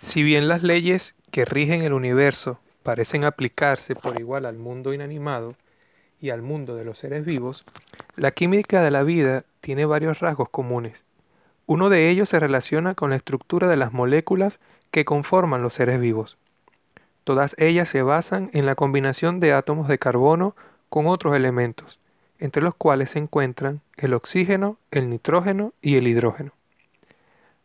Si bien las leyes que rigen el universo parecen aplicarse por igual al mundo inanimado y al mundo de los seres vivos, la química de la vida tiene varios rasgos comunes. Uno de ellos se relaciona con la estructura de las moléculas que conforman los seres vivos. Todas ellas se basan en la combinación de átomos de carbono con otros elementos, entre los cuales se encuentran el oxígeno, el nitrógeno y el hidrógeno.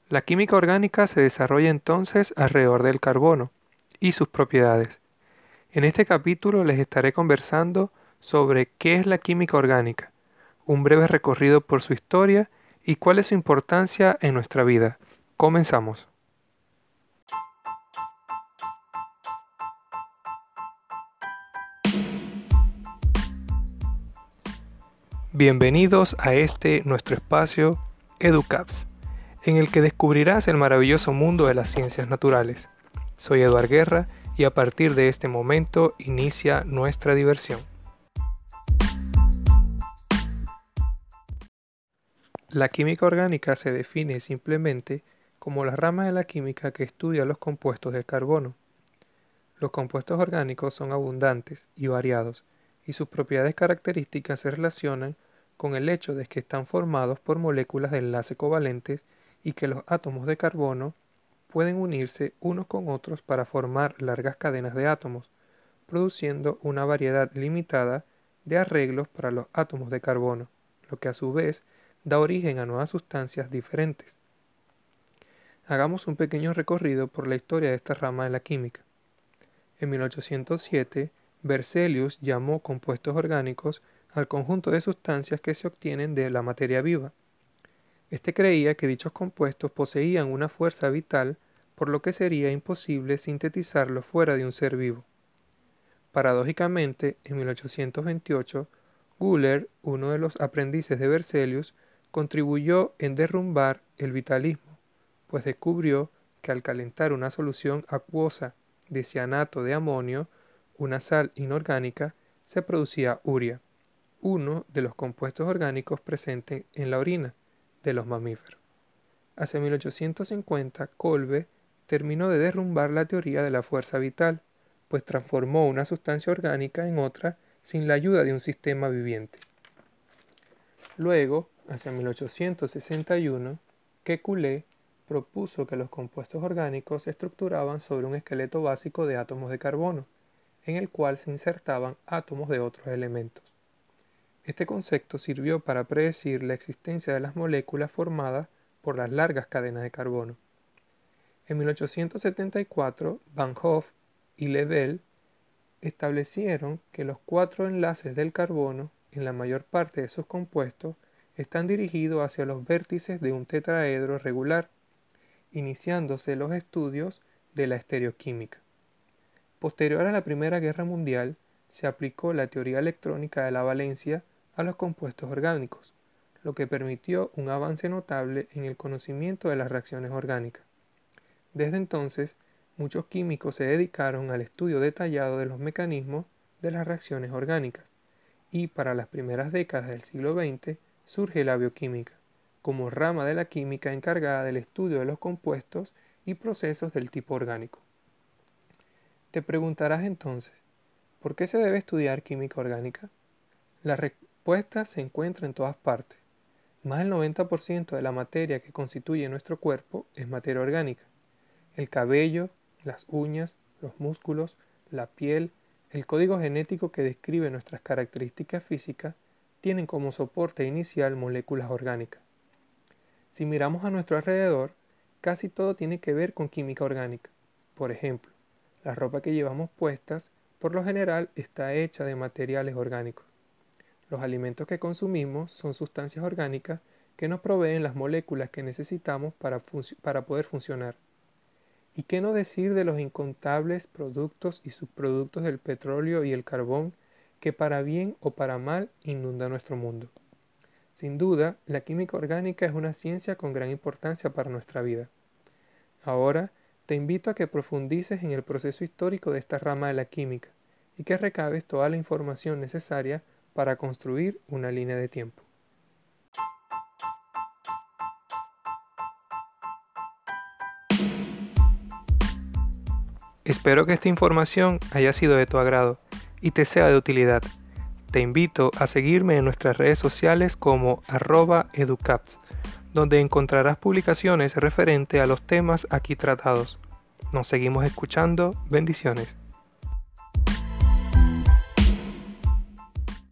La química orgánica se desarrolla entonces alrededor del carbono y sus propiedades. En este capítulo les estaré conversando sobre qué es la química orgánica, un breve recorrido por su historia y cuál es su importancia en nuestra vida. Comenzamos. Bienvenidos a este nuestro espacio EduCaps, en el que descubrirás el maravilloso mundo de las ciencias naturales. Soy Eduard Guerra y a partir de este momento inicia nuestra diversión. La química orgánica se define simplemente como la rama de la química que estudia los compuestos del carbono. Los compuestos orgánicos son abundantes y variados, y sus propiedades características se relacionan con el hecho de que están formados por moléculas de enlace covalentes y que los átomos de carbono pueden unirse unos con otros para formar largas cadenas de átomos, produciendo una variedad limitada de arreglos para los átomos de carbono, lo que a su vez da origen a nuevas sustancias diferentes. Hagamos un pequeño recorrido por la historia de esta rama de la química. En 1807, Berzelius llamó compuestos orgánicos al conjunto de sustancias que se obtienen de la materia viva. Este creía que dichos compuestos poseían una fuerza vital, por lo que sería imposible sintetizarlos fuera de un ser vivo. Paradójicamente, en 1828, Guller, uno de los aprendices de Berzelius, contribuyó en derrumbar el vitalismo, pues descubrió que al calentar una solución acuosa de cianato de amonio, una sal inorgánica, se producía uria uno de los compuestos orgánicos presentes en la orina de los mamíferos. Hacia 1850, Kolbe terminó de derrumbar la teoría de la fuerza vital, pues transformó una sustancia orgánica en otra sin la ayuda de un sistema viviente. Luego, hacia 1861, Kekulé propuso que los compuestos orgánicos se estructuraban sobre un esqueleto básico de átomos de carbono, en el cual se insertaban átomos de otros elementos. Este concepto sirvió para predecir la existencia de las moléculas formadas por las largas cadenas de carbono. En 1874, Van Hoff y Lebel establecieron que los cuatro enlaces del carbono en la mayor parte de sus compuestos están dirigidos hacia los vértices de un tetraedro regular, iniciándose los estudios de la estereoquímica. Posterior a la Primera Guerra Mundial, se aplicó la teoría electrónica de la valencia a los compuestos orgánicos, lo que permitió un avance notable en el conocimiento de las reacciones orgánicas. Desde entonces, muchos químicos se dedicaron al estudio detallado de los mecanismos de las reacciones orgánicas, y para las primeras décadas del siglo XX surge la bioquímica, como rama de la química encargada del estudio de los compuestos y procesos del tipo orgánico. Te preguntarás entonces, ¿por qué se debe estudiar química orgánica? La, respuesta se encuentra en todas partes. Más del 90% de la materia que constituye nuestro cuerpo es materia orgánica. El cabello, las uñas, los músculos, la piel, el código genético que describe nuestras características físicas tienen como soporte inicial moléculas orgánicas. Si miramos a nuestro alrededor, casi todo tiene que ver con química orgánica. Por ejemplo, la ropa que llevamos puestas por lo general está hecha de materiales orgánicos. Los alimentos que consumimos son sustancias orgánicas que nos proveen las moléculas que necesitamos para, poder funcionar. ¿Y qué no decir de los incontables productos y subproductos del petróleo y el carbón que para bien o para mal inunda nuestro mundo? Sin duda, la química orgánica es una ciencia con gran importancia para nuestra vida. Ahora, te invito a que profundices en el proceso histórico de esta rama de la química y que recabes toda la información necesaria para construir una línea de tiempo. Espero que esta información haya sido de tu agrado y te sea de utilidad. Te invito a seguirme en nuestras redes sociales como arroba educaps, donde encontrarás publicaciones referente a los temas aquí tratados. Nos seguimos escuchando. Bendiciones.